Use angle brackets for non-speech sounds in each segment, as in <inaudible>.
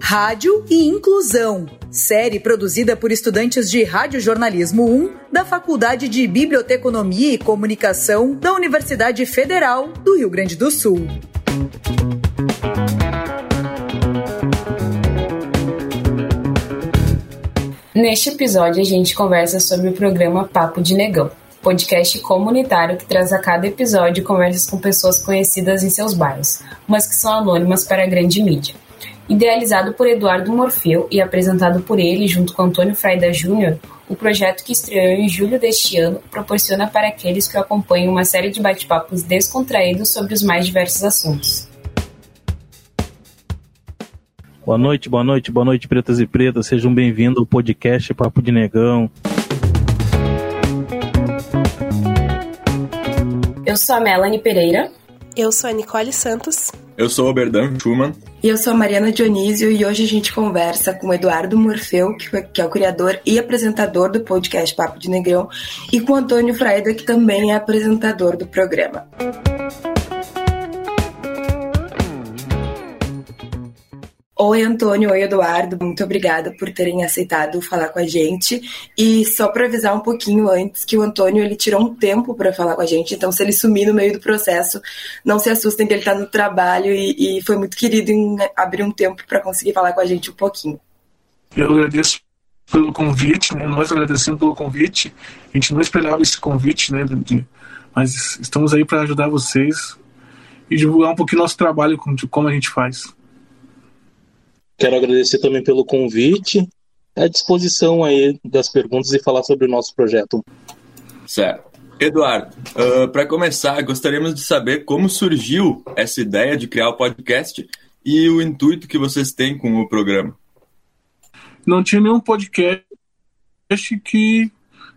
Rádio e Inclusão, série produzida por estudantes de Radiojornalismo 1 da Faculdade de Biblioteconomia e Comunicação da Universidade Federal do Rio Grande do Sul. Neste episódio, a gente conversa sobre o programa Papo de Negão, podcast comunitário que traz a cada episódio conversas com pessoas conhecidas em seus bairros, mas que são anônimas para a grande mídia. Idealizado por Eduardo Morfeu e apresentado por ele junto com Antônio Fraida Júnior, o projeto que estreou em julho deste ano proporciona para aqueles que o acompanham uma série de bate-papos descontraídos sobre os mais diversos assuntos. Boa noite, boa noite, boa noite, pretas e pretas. Sejam bem-vindos ao podcast Papo de Negão. Eu sou a Melanie Pereira. Eu sou a Nicole Santos. Eu sou o Berdan Schumann. E eu sou a Mariana Dionísio e hoje a gente conversa com o Eduardo Morfeu, que é o criador e apresentador do podcast Papo de Negrão, e com o Antônio Fraida, que também é apresentador do programa. Oi, Antônio. Oi, Eduardo. Muito obrigada por terem aceitado falar com a gente. E só para avisar um pouquinho antes que o Antônio ele tirou um tempo para falar com a gente, então se ele sumir no meio do processo, não se assustem que ele está no trabalho e, e, foi muito querido em abrir um tempo para conseguir falar com a gente um pouquinho. Eu agradeço pelo convite, né? Nós agradecemos pelo convite. A gente não esperava esse convite, né? Mas estamos aí para ajudar vocês e divulgar um pouquinho nosso trabalho, como a gente faz. Quero agradecer também pelo convite, à disposição aí das perguntas e falar sobre o nosso projeto. Certo. Eduardo, uh, para começar, gostaríamos de saber como surgiu essa ideia de criar o podcast e o intuito que vocês têm com o programa. Não tinha nenhum podcast que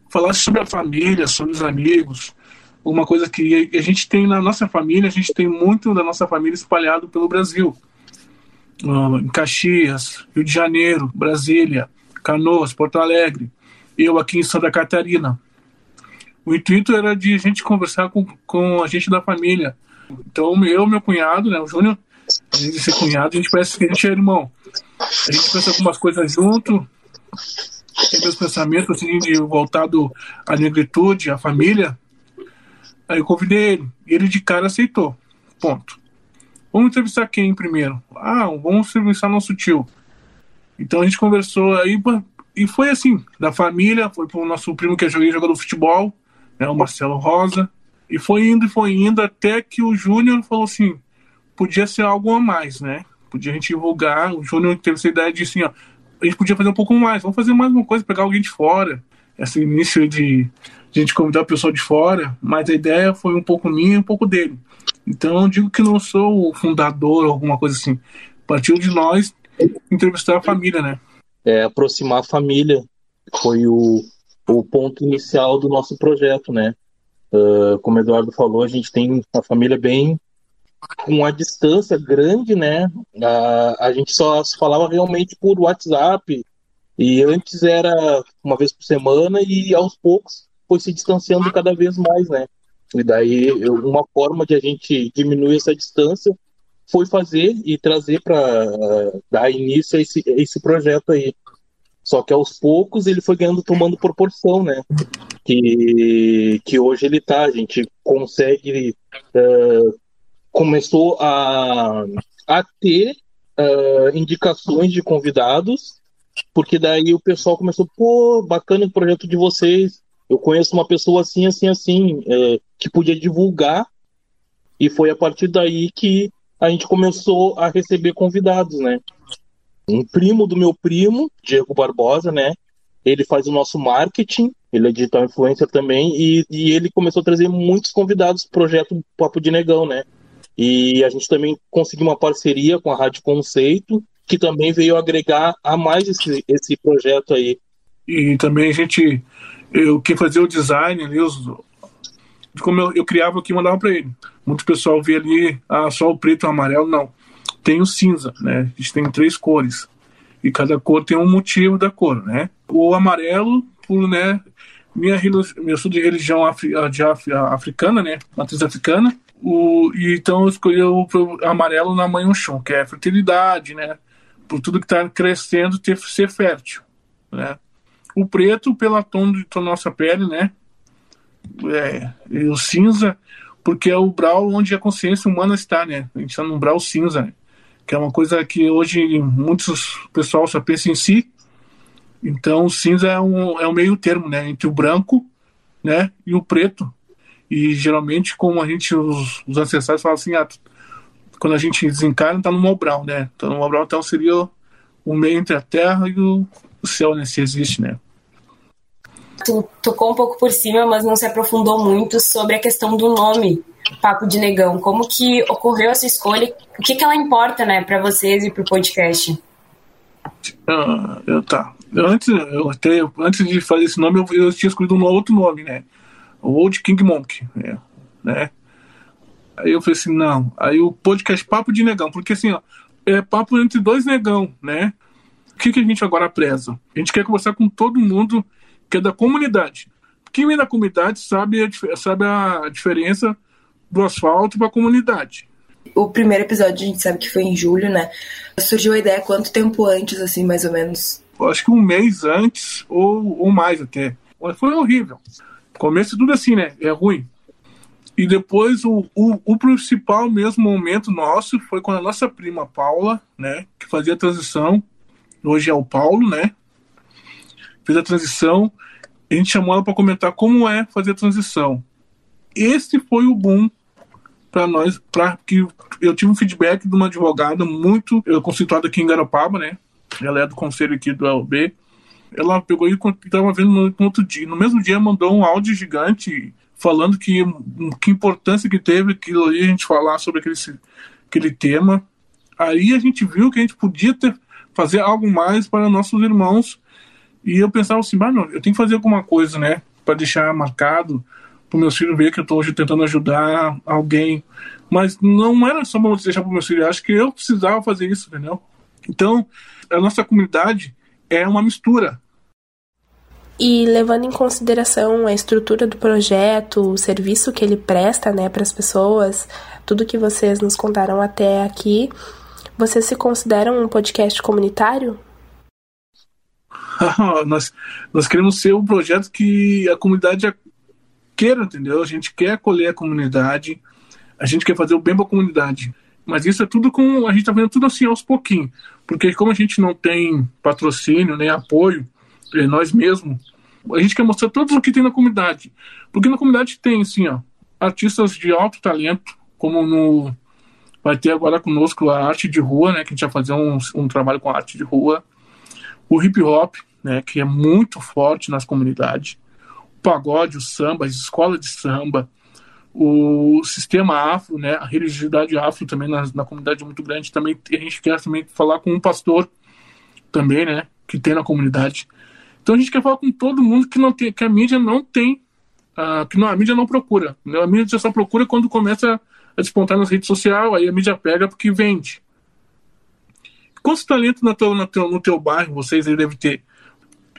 falasse sobre a família, sobre os amigos, uma coisa que a gente tem na nossa família, a gente tem muito da nossa família espalhado pelo Brasil em Caxias, Rio de Janeiro, Brasília, Canoas, Porto Alegre, eu aqui em Santa Catarina. O intuito era de a gente conversar com, com a gente da família. Então, eu meu cunhado, né, o Júnior, a gente ser cunhado, a gente parece que a gente é irmão. A gente pensa algumas coisas junto, tem meus pensamentos assim, de voltado à negritude, à família. Aí eu convidei ele, e ele de cara aceitou. Ponto. Vamos entrevistar quem primeiro? Ah, vamos entrevistar nosso tio. Então a gente conversou aí e foi assim, da família, foi pro nosso primo que é jogador de futebol, né, o Marcelo Rosa, e foi indo e foi indo até que o Júnior falou assim, podia ser algo a mais, né? Podia a gente divulgar, o Júnior teve essa ideia de assim, ó, a gente podia fazer um pouco mais, vamos fazer mais uma coisa, pegar alguém de fora. Esse início de a gente convidar o pessoal de fora, mas a ideia foi um pouco minha e um pouco dele. Então eu digo que não sou o fundador ou alguma coisa assim. Partiu de nós entrevistar a família, né? É, aproximar a família foi o, o ponto inicial do nosso projeto, né? Uh, como o Eduardo falou, a gente tem uma família bem com uma distância grande, né? A, a gente só se falava realmente por WhatsApp e antes era uma vez por semana e aos poucos foi se distanciando cada vez mais, né? E daí, uma forma de a gente diminuir essa distância foi fazer e trazer para dar início a esse, esse projeto aí. Só que aos poucos ele foi ganhando, tomando proporção, né? Que, que hoje ele tá, a gente consegue. Uh, começou a, a ter uh, indicações de convidados, porque daí o pessoal começou, pô, bacana o projeto de vocês, eu conheço uma pessoa assim, assim, assim, é, que podia divulgar, e foi a partir daí que a gente começou a receber convidados, né? Um primo do meu primo, Diego Barbosa, né? Ele faz o nosso marketing, ele é digital influencer também, e, e ele começou a trazer muitos convidados pro projeto Papo de Negão, né? E a gente também conseguiu uma parceria com a Rádio Conceito, que também veio agregar a mais esse, esse projeto aí. E também a gente eu quem fazia o design ali, os, como eu, eu criava aqui mandava para ele. Muito pessoal via ali, ah, só o preto e o amarelo, não. Tem o cinza, né? A gente tem três cores. E cada cor tem um motivo da cor, né? O amarelo, por, né, minha, eu sou de religião afri, de af, africana, né? Matriz africana. O, e então eu escolhi o, o amarelo na mãe Oxum, que é fertilidade, né? Por tudo que está crescendo ter, ser fértil, né? O preto pela tom de nossa pele, né? É, e o cinza, porque é o brau onde a consciência humana está, né? A gente está num brau cinza, né? que é uma coisa que hoje muitos pessoal só pensa em si. Então o cinza é um, é um meio termo, né? Entre o branco, né? E o preto. E geralmente, como a gente, os, os ancestrais falam assim, ah, quando a gente desencarna, tá no Mobral, né? Então no Mobral então seria o meio entre a terra e o céu, né? Se existe, né? Tu tocou um pouco por cima, mas não se aprofundou muito sobre a questão do nome Papo de Negão. Como que ocorreu essa escolha? O que, que ela importa, né, para vocês e para o podcast? Ah, eu, tá. Antes, eu até, antes de fazer esse nome, eu, eu tinha escolhido um outro nome, né? O Old King Monk, né? né? Aí eu falei assim, não. Aí o podcast Papo de Negão, porque assim, ó, é papo entre dois negão, né? O que, que a gente agora preza? A gente quer conversar com todo mundo que é da comunidade. Quem vem da comunidade sabe a, sabe a diferença do asfalto para a comunidade. O primeiro episódio a gente sabe que foi em julho, né? Surgiu a ideia quanto tempo antes, assim, mais ou menos? Acho que um mês antes ou, ou mais até. Foi horrível. Começo tudo assim, né? É ruim. E depois o, o, o, principal mesmo momento nosso foi quando a nossa prima Paula, né, que fazia a transição, hoje é o Paulo, né, fez a transição, a gente chamou ela para comentar como é fazer a transição. Esse foi o boom para nós, para que eu tive um feedback de uma advogada muito conceituada aqui em Garopaba, né? Ela é do conselho aqui do LB. Ela pegou e estava vendo no, no outro dia. No mesmo dia mandou um áudio gigante falando que que importância que teve aquilo ali a gente falar sobre aquele aquele tema. Aí a gente viu que a gente podia ter fazer algo mais para nossos irmãos. E eu pensava assim, não, eu tenho que fazer alguma coisa, né, para deixar marcado para meus filhos ver que eu estou hoje tentando ajudar alguém. Mas não era só para deixar para meus filhos, acho que eu precisava fazer isso, entendeu? Então, a nossa comunidade é uma mistura. E levando em consideração a estrutura do projeto, o serviço que ele presta né, para as pessoas, tudo que vocês nos contaram até aqui, vocês se consideram um podcast comunitário? <laughs> nós, nós queremos ser um projeto que a comunidade queira, entendeu? A gente quer acolher a comunidade, a gente quer fazer o bem para a comunidade. Mas isso é tudo com. A gente está vendo tudo assim aos pouquinhos. Porque como a gente não tem patrocínio nem apoio, é, nós mesmos, a gente quer mostrar tudo o que tem na comunidade. Porque na comunidade tem, assim, ó, artistas de alto talento, como no. Vai ter agora conosco a arte de rua, né? Que a gente vai fazer um, um trabalho com arte de rua. O hip hop, né? Que é muito forte nas comunidades pagode, o samba, as escolas de samba, o sistema afro, né, a religiosidade afro também na, na comunidade é muito grande. Também a gente quer também falar com um pastor também, né, que tem na comunidade. Então a gente quer falar com todo mundo que não tem, que a mídia não tem, uh, que não, a mídia não procura. Né? A mídia só procura quando começa a despontar nas redes sociais, aí a mídia pega porque vende. Quantos talentos no teu, no teu, no teu bairro vocês aí devem ter?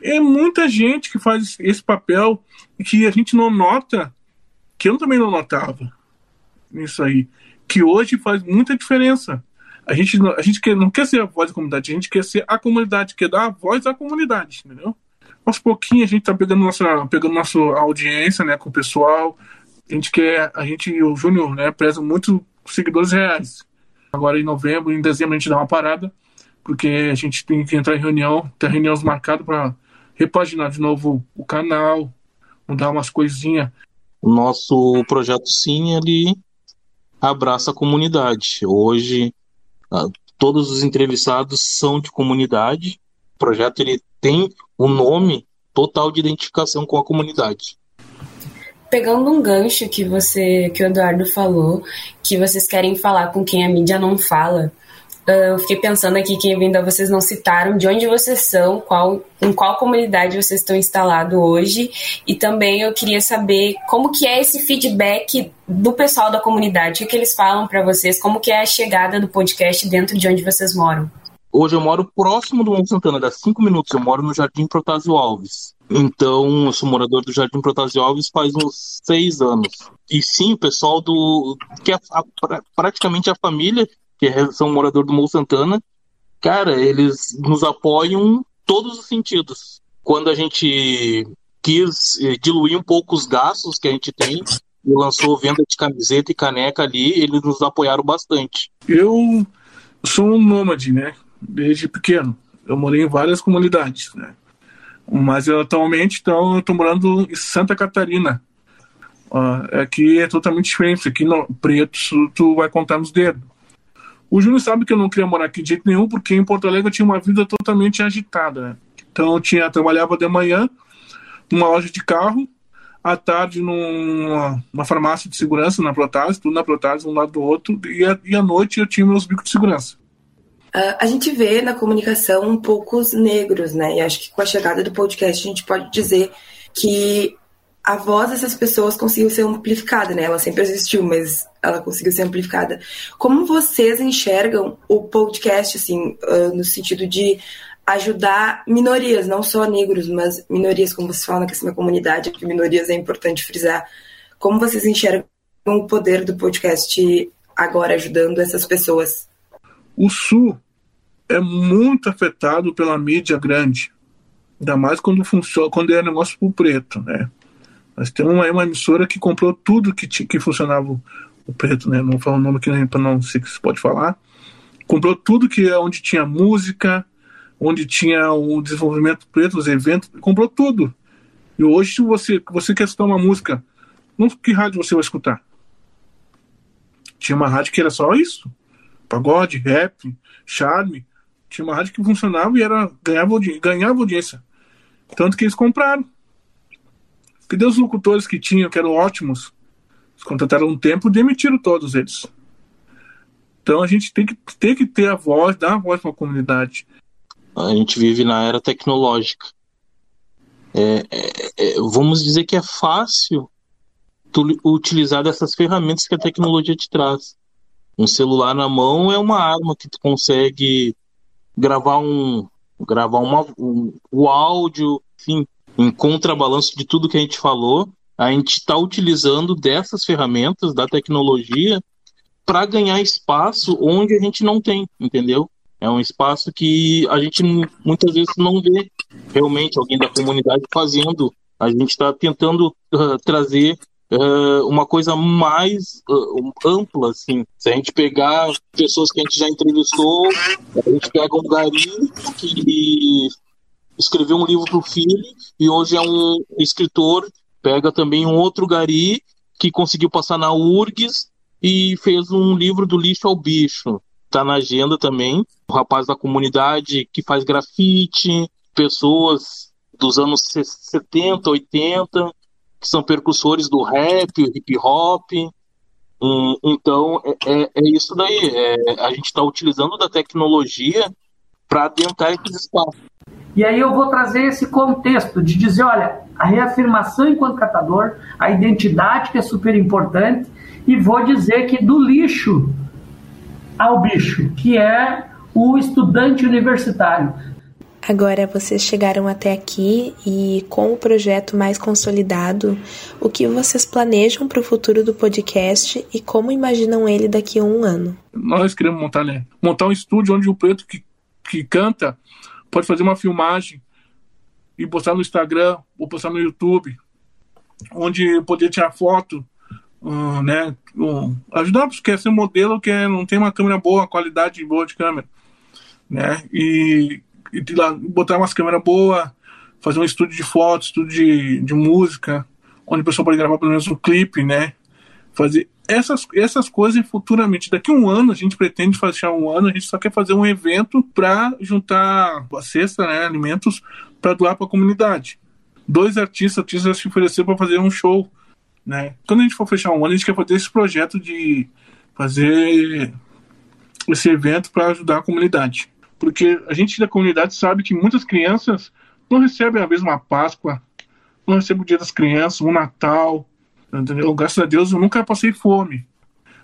é muita gente que faz esse papel que a gente não nota, que eu também não notava nisso aí, que hoje faz muita diferença. A gente, a gente quer, não quer ser a voz da comunidade, a gente quer ser a comunidade, quer dar a voz à comunidade, entendeu? Aos pouquinhos a gente tá pegando nossa, pegando nossa audiência, né, com o pessoal. A gente quer, a gente, o Júnior, né, preza muito seguidores reais. Agora em novembro, em dezembro a gente dá uma parada, porque a gente tem que entrar em reunião, tem reuniões marcadas para repaginar de novo o canal, mudar umas coisinhas. O nosso projeto Sim, ele abraça a comunidade. Hoje, ah, todos os entrevistados são de comunidade. O projeto ele tem o um nome total de identificação com a comunidade. Pegando um gancho que você, que o Eduardo falou, que vocês querem falar com quem a mídia não fala, eu fiquei pensando aqui que ainda vocês não citaram de onde vocês são, qual, em qual comunidade vocês estão instalados hoje, e também eu queria saber como que é esse feedback do pessoal da comunidade, o que, eles falam para vocês, como que é a chegada do podcast dentro de onde vocês moram. Hoje eu moro próximo do Monte Santana, dá cinco minutos, eu moro no Jardim Protásio Alves. Então, eu sou morador do Jardim Protasiópolis faz uns seis anos. E sim, o pessoal do. que é a, praticamente a família, que é, são morador do Morro Santana, cara, eles nos apoiam todos os sentidos. Quando a gente quis eh, diluir um pouco os gastos que a gente tem e lançou venda de camiseta e caneca ali, eles nos apoiaram bastante. Eu sou um nômade, né? Desde pequeno. Eu morei em várias comunidades, né? Mas eu, atualmente, então, eu estou morando em Santa Catarina. Uh, aqui é totalmente diferente. Aqui no Preto, tu vai contar nos dedos. O Júnior sabe que eu não queria morar aqui de jeito nenhum, porque em Porto Alegre eu tinha uma vida totalmente agitada. Né? Então eu tinha, trabalhava de manhã numa loja de carro, à tarde numa, numa farmácia de segurança na Protase, tudo na Protase, um lado do outro, e, a, e à noite eu tinha meus bicos de segurança. Uh, a gente vê na comunicação poucos negros, né? E acho que com a chegada do podcast a gente pode dizer que a voz dessas pessoas conseguiu ser amplificada, né? Ela sempre existiu, mas ela conseguiu ser amplificada. Como vocês enxergam o podcast, assim, uh, no sentido de ajudar minorias, não só negros, mas minorias, como você fala na questão da comunidade, que minorias é importante frisar. Como vocês enxergam o poder do podcast agora ajudando essas pessoas? O Sul é muito afetado pela mídia grande, ainda mais quando funciona, quando é negócio pro preto, né? Mas tem uma, uma emissora que comprou tudo que, que funcionava o, preto, né? Não vou falar o nome aqui para não sei se pode falar. Comprou tudo que é onde tinha música, onde tinha o desenvolvimento preto, os eventos, comprou tudo. E hoje, se você, você quer escutar uma música, não, que rádio você vai escutar? Tinha uma rádio que era só isso pagode, rap, charme. Tinha uma rádio que funcionava e era, ganhava, ganhava audiência. Tanto que eles compraram. Cadê os locutores que tinham, que eram ótimos? Eles contrataram um tempo e demitiram todos eles. Então a gente tem que, tem que ter a voz, dar a voz para a comunidade. A gente vive na era tecnológica. É, é, é, vamos dizer que é fácil utilizar dessas ferramentas que a tecnologia te traz. Um celular na mão é uma arma que tu consegue gravar um gravar uma, um, o áudio, enfim, em contrabalanço de tudo que a gente falou, a gente está utilizando dessas ferramentas da tecnologia para ganhar espaço onde a gente não tem, entendeu? É um espaço que a gente muitas vezes não vê realmente alguém da comunidade fazendo. A gente está tentando uh, trazer uh, uma coisa mais uh, ampla, assim. Se a gente pegar pessoas que a gente já entrevistou, a gente pega um gari que escreveu um livro para o filho e hoje é um escritor, pega também um outro gari que conseguiu passar na URGS e fez um livro do lixo ao bicho. Está na agenda também. O rapaz da comunidade que faz grafite, pessoas dos anos 70, 80, que são percussores do rap, hip hop. então, é, é, é isso daí. É, a gente está utilizando da tecnologia para adentrar esses espaços. E aí eu vou trazer esse contexto de dizer, olha, a reafirmação enquanto catador, a identidade que é super importante, e vou dizer que do lixo ao bicho, que é o estudante universitário. Agora vocês chegaram até aqui e com o projeto mais consolidado, o que vocês planejam para o futuro do podcast e como imaginam ele daqui a um ano? Nós queremos montar, né? Montar um estúdio onde o preto que, que canta pode fazer uma filmagem e postar no Instagram ou postar no YouTube, onde poder tirar foto, uh, né? Ajudar porque quer ser modelo que não tem uma câmera boa, qualidade boa de câmera, né? E e lá, botar umas câmeras boas, fazer um estúdio de fotos, estúdio de, de música, onde o pessoal pode gravar pelo menos um clipe, né? Fazer essas, essas coisas futuramente. Daqui a um ano, a gente pretende fazer um ano, a gente só quer fazer um evento para juntar a cesta, né, alimentos, para doar para a comunidade. Dois artistas, artistas se ofereceram para fazer um show. Né? Quando a gente for fechar um ano, a gente quer fazer esse projeto de fazer esse evento para ajudar a comunidade porque a gente da comunidade sabe que muitas crianças não recebem a mesma Páscoa, não recebem o Dia das Crianças, o Natal, entendeu? Graças a Deus eu nunca passei fome,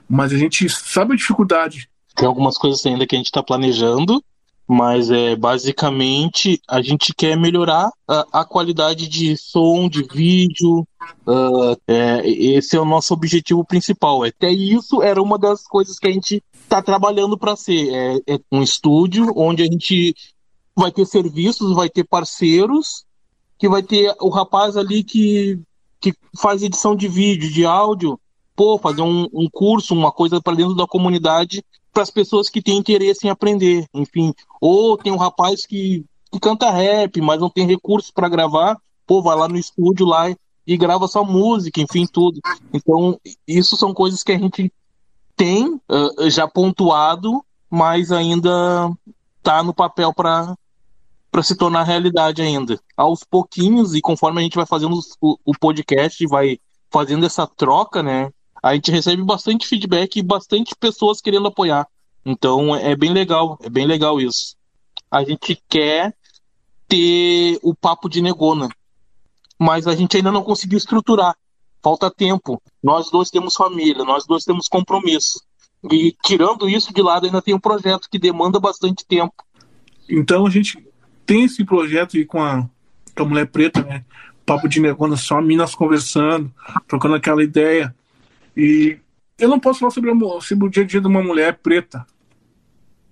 mas a gente sabe a dificuldade. Tem algumas coisas ainda que a gente está planejando, mas é basicamente a gente quer melhorar a, a qualidade de som, de vídeo. Uh, é, esse é o nosso objetivo principal. Até isso era uma das coisas que a gente está trabalhando para ser. É, é um estúdio onde a gente vai ter serviços, vai ter parceiros, que vai ter o rapaz ali que, que faz edição de vídeo, de áudio, pô, fazer um, um curso, uma coisa para dentro da comunidade para as pessoas que têm interesse em aprender, enfim. Ou tem um rapaz que, que canta rap, mas não tem recursos para gravar, pô, vai lá no estúdio lá e, e grava só música, enfim, tudo. Então, isso são coisas que a gente tem uh, já pontuado, mas ainda tá no papel para para se tornar realidade ainda. Aos pouquinhos e conforme a gente vai fazendo o, podcast e vai fazendo essa troca, né? a gente recebe bastante feedback e bastante pessoas querendo apoiar. Então é bem legal, é bem legal isso. A gente quer ter o papo de negona, mas a gente ainda não conseguiu estruturar. Falta tempo. Nós dois temos família, nós dois temos compromisso. E tirando isso de lado, ainda tem um projeto que demanda bastante tempo. Então a gente tem esse projeto aí com a, com a mulher preta, né? Papo de negona, só minas conversando, trocando aquela ideia. E eu não posso falar sobre, sobre o dia a dia de uma mulher preta.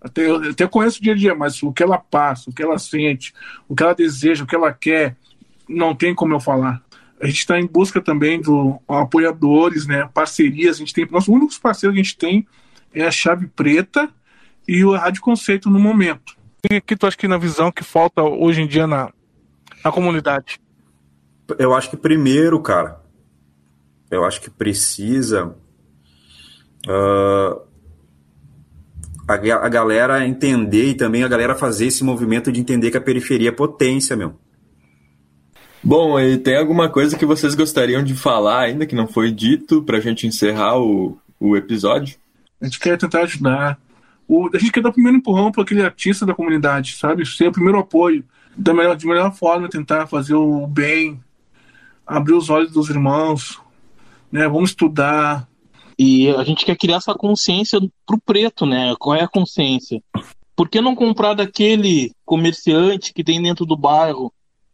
Até, eu até conheço o dia a dia, mas o que ela passa, o que ela sente, o que ela deseja, o que ela quer, não tem como eu falar. A gente está em busca também do apoiadores, né, parcerias. A gente tem, nossos únicos parceiros que a gente tem é a Chave Preta e o Rádio Conceito no momento. O que tu acha que na visão que falta hoje em dia na, na comunidade? Eu acho que primeiro, cara, eu acho que precisa uh, a, a galera entender e também a galera fazer esse movimento de entender que a periferia é potência, meu. Bom, e tem alguma coisa que vocês gostariam de falar ainda que não foi dito para a gente encerrar o, o episódio? A gente quer tentar ajudar. O, a gente quer dar o primeiro empurrão para aquele artista da comunidade, sabe? Ser o primeiro apoio. Da melhor, de melhor forma, tentar fazer o bem, abrir os olhos dos irmãos, né? Vamos estudar. E a gente quer criar essa consciência pro preto, né? Qual é a consciência? Por que não comprar daquele comerciante que tem dentro do bairro?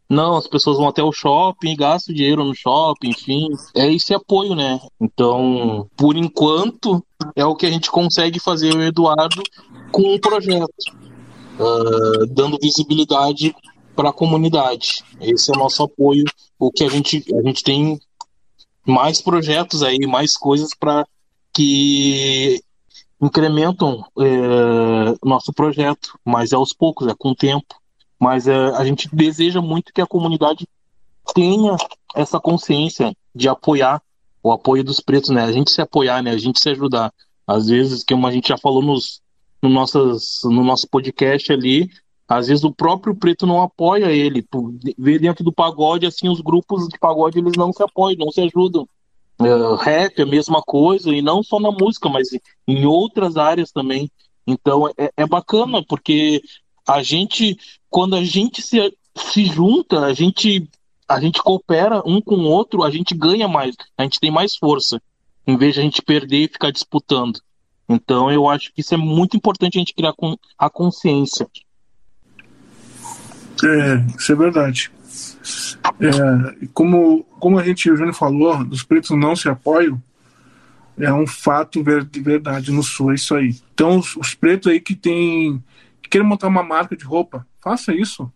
Não, as pessoas vão até o shopping, gastam dinheiro no shopping, enfim. É esse apoio, né? Então, por enquanto, é o que a gente consegue fazer, o Eduardo, com um projeto, uh, dando visibilidade para a comunidade. Esse é o nosso apoio, o que a gente, a gente tem mais projetos aí, mais coisas para que incrementam é, nosso projeto, mas é aos poucos, é com o tempo. Mas é, a gente deseja muito que a comunidade tenha essa consciência de apoiar o apoio dos pretos, né? A gente se apoiar, né? A gente se ajudar. Às vezes, como a gente já falou nos, no, nossas, no nosso podcast ali, às vezes o próprio preto não apoia ele. Tu vê dentro do pagode, assim, os grupos de pagode eles não se apoiam, não se ajudam. Uh, rap é a mesma coisa, e não só na música, mas em outras áreas também. Então é, é bacana, porque a gente, quando a gente se, se junta, a gente, a gente coopera um com o outro, a gente ganha mais, a gente tem mais força, em vez de a gente perder e ficar disputando. Então eu acho que isso é muito importante a gente criar a consciência. É, isso é verdade. É, como, como a gente, o Júnior falou, os pretos não se apoiam, é um fato de verdade no Sul, é isso aí. Então, os, os pretos aí que tem que querem montar uma marca de roupa, faça isso.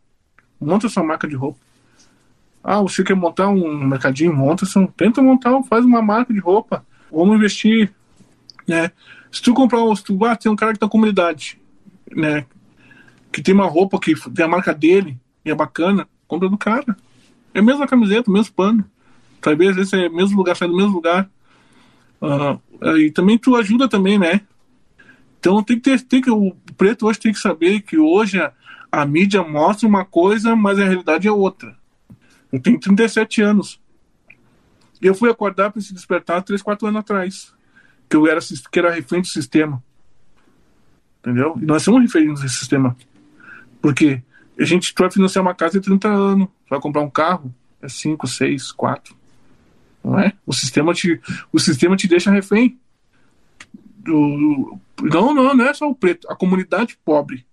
Monta sua marca de roupa. Ah, você quer montar um mercadinho? Monta, tenta montar, faz uma marca de roupa. Vamos investir. Né? Se tu comprar, se tu, ah, tem um cara que tá na comunidade, né? que tem uma roupa que tem a marca dele e é bacana, compra do cara. É a mesma camiseta, o mesmo pano. Talvez vezes é o mesmo lugar, sai do mesmo lugar. Uh, e também tu ajuda também, né? Então tem que ter, tem que, o preto hoje tem que saber que hoje a, a mídia mostra uma coisa, mas a realidade é outra. Eu tenho 37 anos. Eu fui acordar para se despertar 3, 4 anos atrás. Que eu era, que era refém do sistema. Entendeu? E nós somos reféns desse sistema. Porque a gente vai financiar uma casa de 30 anos, vai comprar um carro, é 5, 6, 4. Não é? O sistema te, o sistema te deixa refém. Do, não, não, não é só o preto, a comunidade pobre.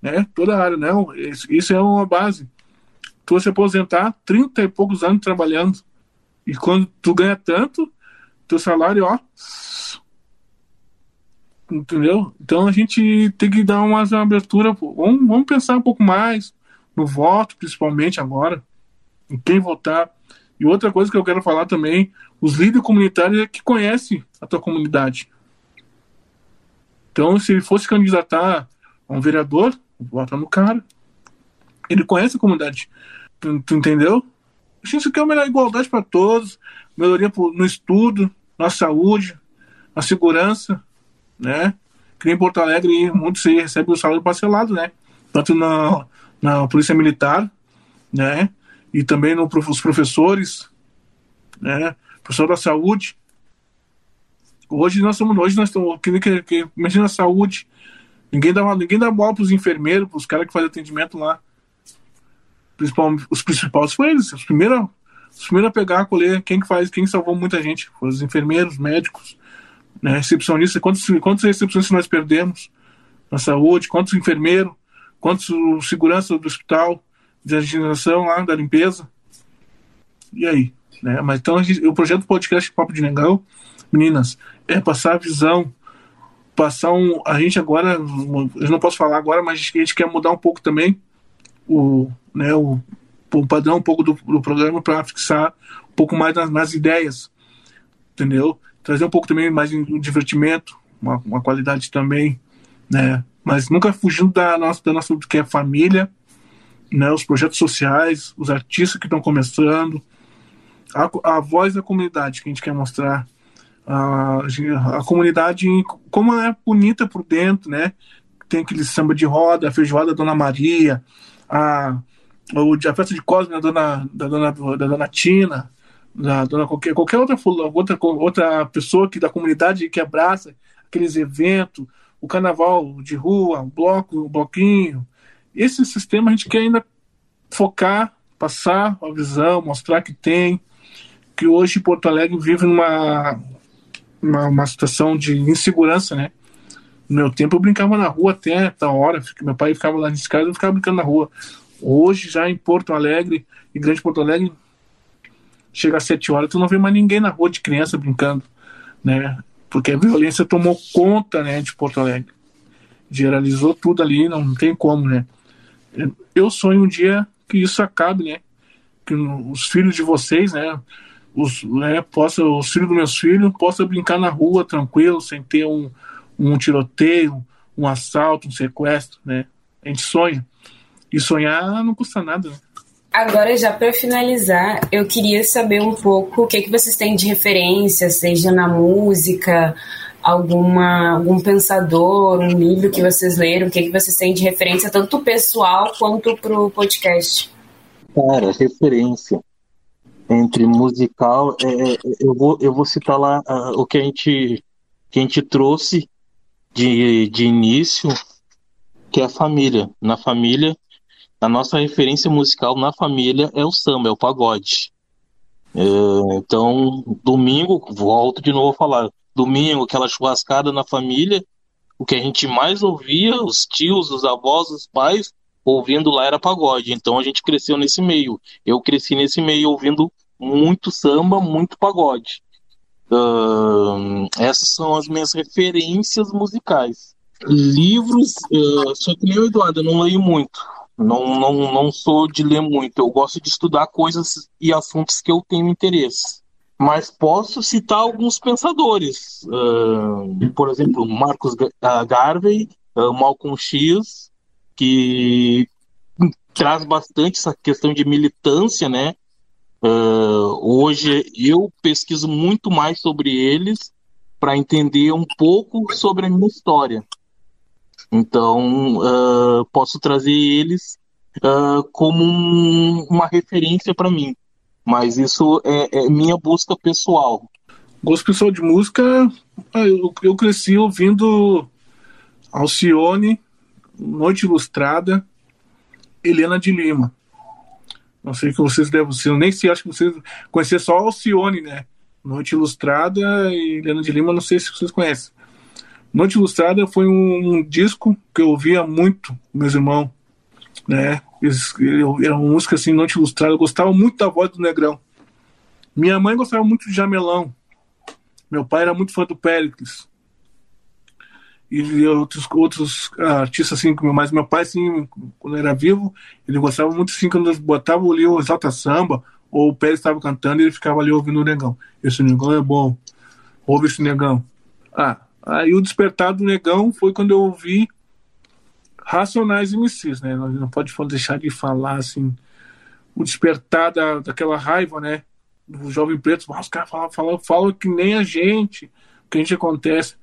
né? Toda a área, não. Isso é uma base. Tu se aposentar, 30 e poucos anos trabalhando. E quando tu ganha tanto, teu salário, ó. Entendeu? Então a gente tem que dar uma, uma abertura. Vamos, vamos pensar um pouco mais no voto, principalmente agora, em quem votar. E outra coisa que eu quero falar também, os líderes comunitários é que conhecem a tua comunidade. Então, se ele fosse candidatar a um vereador, vota no cara. Ele conhece a comunidade. Tu, tu entendeu? A gente quer uma igualdade para todos, melhoria no estudo, na saúde, na segurança, né? Que em Porto Alegre, muitos recebem o salário parcelado, né? Tanto na, na Polícia Militar, né? E também no, os professores, né? Professor da saúde. Hoje nós estamos, hoje nós estamos, que, que, que, imagina a saúde. Ninguém dá, ninguém dá bola para os enfermeiros, para os caras que fazem atendimento lá. Principalmente, os principais foram eles, os primeiros, os primeiros a pegar, a colher, quem que faz, quem salvou muita gente, foram os enfermeiros, médicos, né, recepcionistas, quantos, quantos recepcionistas nós perdemos na saúde, quantos enfermeiros, quantos segurança do hospital, de higienização lá, da limpeza. E aí? Né? Mas então o projeto podcast Papo de Negão, meninas, é passar a visão, passar um. A gente agora, eu não posso falar agora, mas a gente quer mudar um pouco também o, né, o, o padrão um pouco do, do programa para fixar um pouco mais nas, nas, ideias, entendeu? Trazer um pouco também mais um divertimento, uma, uma qualidade também, né? Mas nunca fugindo da nossa, da nossa que é família, né? Os projetos sociais, os artistas que estão começando, a, a voz da comunidade que a gente quer mostrar a, a comunidade como é bonita por dentro, né? Tem aquele samba de roda, a feijoada da Dona Maria, a, a festa de Cosme da Dona, da Dona, da Dona Tina, da Dona qualquer, qualquer outra, outra, outra pessoa que da comunidade que abraça aqueles eventos, o carnaval de rua, o bloco, o bloquinho. Esse sistema a gente quer ainda focar, passar a visão, mostrar que tem, que hoje Porto Alegre vive numa uma, uma situação de insegurança, né? No meu tempo eu brincava na rua até tal hora, meu pai ficava lá nesse casa, eu ficava brincando na rua. Hoje, já em Porto Alegre, em Grande Porto Alegre, chega às sete horas, tu não vê mais ninguém na rua de criança brincando, né? Porque a violência tomou conta, né, de Porto Alegre. Geralizou tudo ali, não tem como, né? Eu sonho um dia que isso acabe, né? Que os filhos de vocês, né, os, né, possa, os filhos dos meus filhos possam brincar na rua tranquilo, sem ter um, um tiroteio, um assalto, um sequestro, né? A gente sonha. E sonhar não custa nada, né? Agora, já para finalizar, eu queria saber um pouco o que, que vocês têm de referência, seja na música, alguma, algum pensador, um livro que vocês leram, o que, que vocês têm de referência, tanto pessoal quanto para o podcast. Cara, referência entre musical, é, é, eu, vou, eu vou citar lá uh, o que a gente, que a gente trouxe de, de início, que é a família. Na família, a nossa referência musical na família é o samba, é o pagode. É, então, domingo, volto de novo a falar, domingo, aquela churrascada na família, o que a gente mais ouvia, os tios, os avós, os pais, ouvindo lá era pagode. Então a gente cresceu nesse meio. Eu cresci nesse meio ouvindo muito samba, muito pagode. Uh, essas são as minhas referências musicais. Livros, uh, só que nem o Eduardo, eu não leio muito. Não, não, não sou de ler muito. Eu gosto de estudar coisas e assuntos que eu tenho interesse. Mas posso citar alguns pensadores. Uh, por exemplo, Marcos Garvey, Malcolm X, que traz bastante essa questão de militância, né? Uh, hoje eu pesquiso muito mais sobre eles para entender um pouco sobre a minha história. Então, uh, posso trazer eles uh, como um, uma referência para mim. Mas isso é, é, minha busca pessoal. Gosto pessoal de música, eu, eu cresci ouvindo Alcione, Noite Ilustrada, Helena de Lima. Não sei que vocês devem ser, nem sei, acho que vocês conhecem só Alcione, né? Noite Ilustrada e Helena de Lima, não sei se vocês conhecem. Noite Ilustrada foi um, um disco que eu ouvia muito, meus irmãos, né? Era uma música assim, Noite Ilustrada. Eu gostava muito da voz do Negrão. Minha mãe gostava muito de Jamelão. Meu pai era muito fã do Péricles. E outros, outros artistas, assim, mas meu pai, assim, quando era vivo, ele gostava muito, assim, quando botava ali o Exalta Samba, ou o Pérez estava cantando, ele ficava ali ouvindo o Negão. Esse Negão é bom. Ouve esse Negão. Ah, aí o despertar do Negão foi quando eu ouvi Racionais MCs, né? Não pode deixar de falar, assim, o despertar da, daquela raiva, né? Do jovem preto. Os caras falam, falam, falam que nem a gente, o que a gente acontece.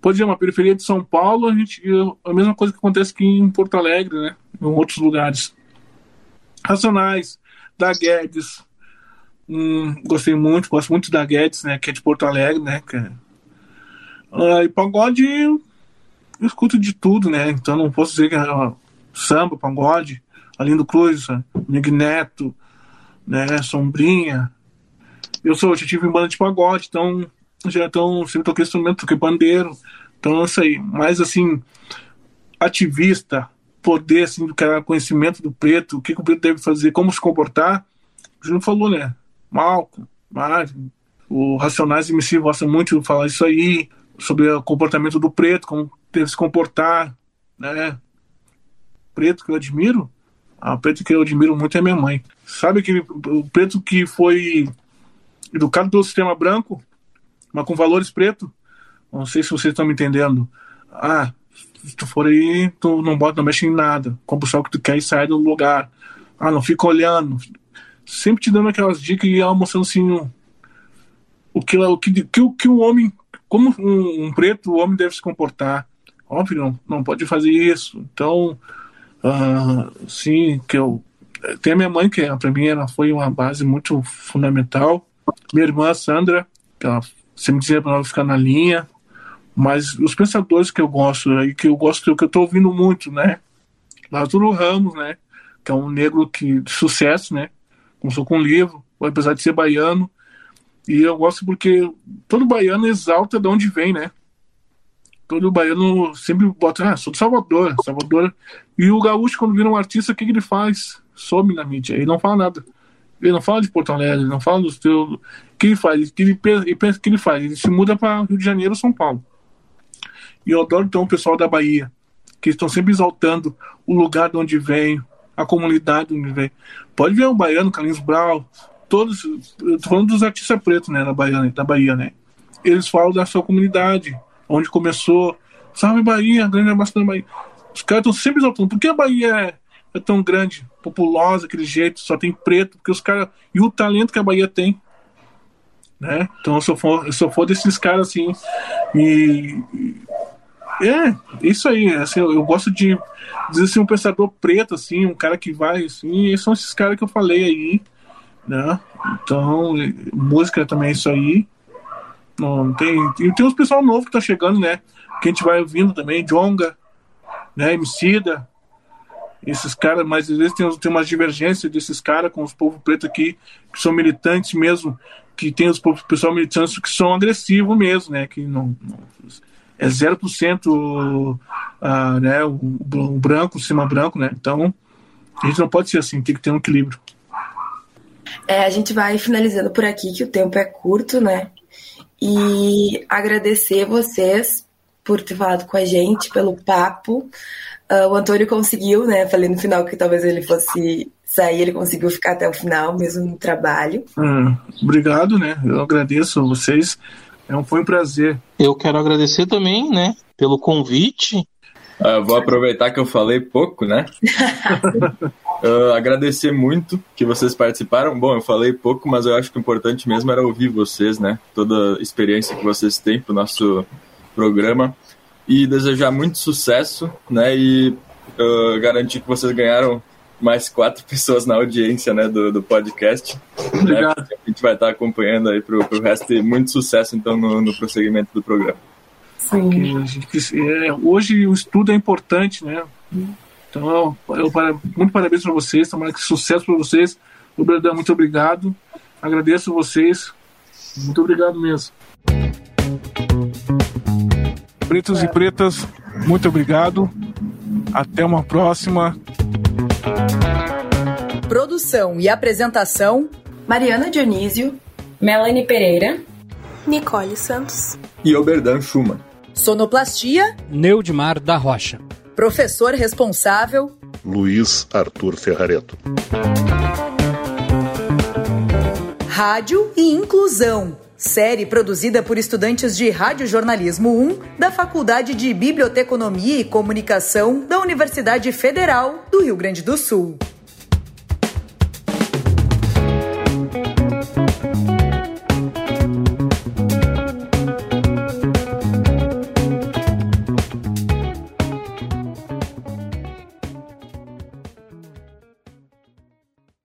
Pode ser uma periferia de São Paulo, a, gente, a mesma coisa que acontece aqui em Porto Alegre, né? Em outros lugares. Racionais, da Guedes. Hum, gostei muito, gosto muito da Guedes, né? Que é de Porto Alegre, né? Que é... ah, e pagode, eu escuto de tudo, né? Então não posso dizer que é samba, pagode, Alindo Cruz, Mig Neto, né? Sombrinha. Eu sou, eu já tive em banda de pagode, então já estão sempre toquei instrumento, toquei bandeiro. Então, isso aí. Mas, assim, ativista, poder, assim, do cara, conhecimento do preto, o que, que o preto deve fazer, como se comportar. O Júnior falou, né? Malco, Mário, o Racionais MC gosta muito de falar isso aí, sobre o comportamento do preto, como deve se comportar, né? Preto que eu admiro, a preto que eu admiro muito é minha mãe. Sabe que o preto que foi educado pelo sistema branco, mas com valores preto. Não sei se vocês estão me entendendo. Ah, se tu for aí, tu não bota, não mexe em nada. Compra só o que tu quer e sai do lugar. Ah, não fica olhando. Sempre te dando aquelas dicas e ela mostrando assim o que o que, que, que um homem, como um, um, preto, o homem deve se comportar. Óbvio, não, não pode fazer isso. Então, uh, sim, que eu tem a minha mãe que para mim ela foi uma base muito fundamental. Minha irmã Sandra, que ela sempre dizia para ficar na linha. Mas os pensadores que eu gosto, aí que eu gosto, que eu estou ouvindo muito, né? Lázaro Ramos, né? Que é um negro que, de sucesso, né? Começou com um livro, apesar de ser baiano. E eu gosto porque todo baiano exalta de onde vem, né? Todo baiano sempre bota, ah, sou de Salvador, Salvador. E o gaúcho, quando vira um artista, o que, que ele faz? Some na mídia, ele não fala nada. Ele não fala de Porto Alegre, ele não fala do seu. Que ele faz? Que ele pensa que ele faz? Ele se muda para Rio de Janeiro ou São Paulo. E eu adoro então o pessoal da Bahia, que estão sempre exaltando o lugar de onde vem, a comunidade de onde vem. Pode ver o baiano, Carlinhos Brau, todos. Eu tô falando dos artistas pretos, né, da Bahia, da Bahia, né? Eles falam da sua comunidade, onde começou. Salve Bahia, grande abraço da Bahia. Os caras estão sempre exaltando. Por que a Bahia é é tão grande, populosa, aquele jeito, só tem preto, porque os caras. E o talento que a Bahia tem. Né? Então eu sou fã, eu sou fã desses caras assim. E. É, isso aí. Assim, eu, eu gosto de dizer assim, um pensador preto, assim, um cara que vai, assim, são esses caras que eu falei aí. Né? Então, música também é isso aí. Não, tem, e tem uns pessoal novo que tá chegando, né? Que a gente vai ouvindo também, Jonga, né? Emicida, esses caras, mas às vezes tem, tem uma divergência desses caras com os povos pretos aqui, que são militantes mesmo, que tem os pessoal militantes que são agressivos mesmo, né? Que não, não é 0% uh, né, o, o branco, o cima branco, né? Então, a gente não pode ser assim, tem que ter um equilíbrio. É, a gente vai finalizando por aqui, que o tempo é curto, né? E agradecer vocês por ter falado com a gente, pelo papo. Uh, o Antônio conseguiu, né? Falei no final que talvez ele fosse sair, ele conseguiu ficar até o final, mesmo no trabalho. Hum, obrigado, né? Eu agradeço a vocês. É um, foi um prazer. Eu quero agradecer também, né? Pelo convite. Uh, vou aproveitar que eu falei pouco, né? uh, <laughs> agradecer muito que vocês participaram. Bom, eu falei pouco, mas eu acho que o importante mesmo era ouvir vocês, né? Toda a experiência que vocês têm para o nosso programa e desejar muito sucesso, né? E uh, garantir que vocês ganharam mais quatro <laughs> pessoas na audiência, né, do, do podcast. Obrigado. Né, a gente vai estar acompanhando aí pro, pro resto e muito sucesso, então, no, no prosseguimento do programa. Sim. É, hoje o estudo é importante, né? Então, eu, eu muito parabéns para vocês, tomara que sucesso para vocês. Obrigado, muito obrigado. Agradeço vocês. Muito obrigado mesmo. Pretos e pretas, muito obrigado. Até uma próxima. Produção e apresentação: Mariana Dionísio, Melanie Pereira, Nicole Santos e Oberdan Schumann. Sonoplastia: Neudimar da Rocha. Professor responsável: Luiz Arthur Ferrareto. Rádio e Inclusão. Série produzida por estudantes de Radiojornalismo 1 da Faculdade de Biblioteconomia e Comunicação da Universidade Federal do Rio Grande do Sul.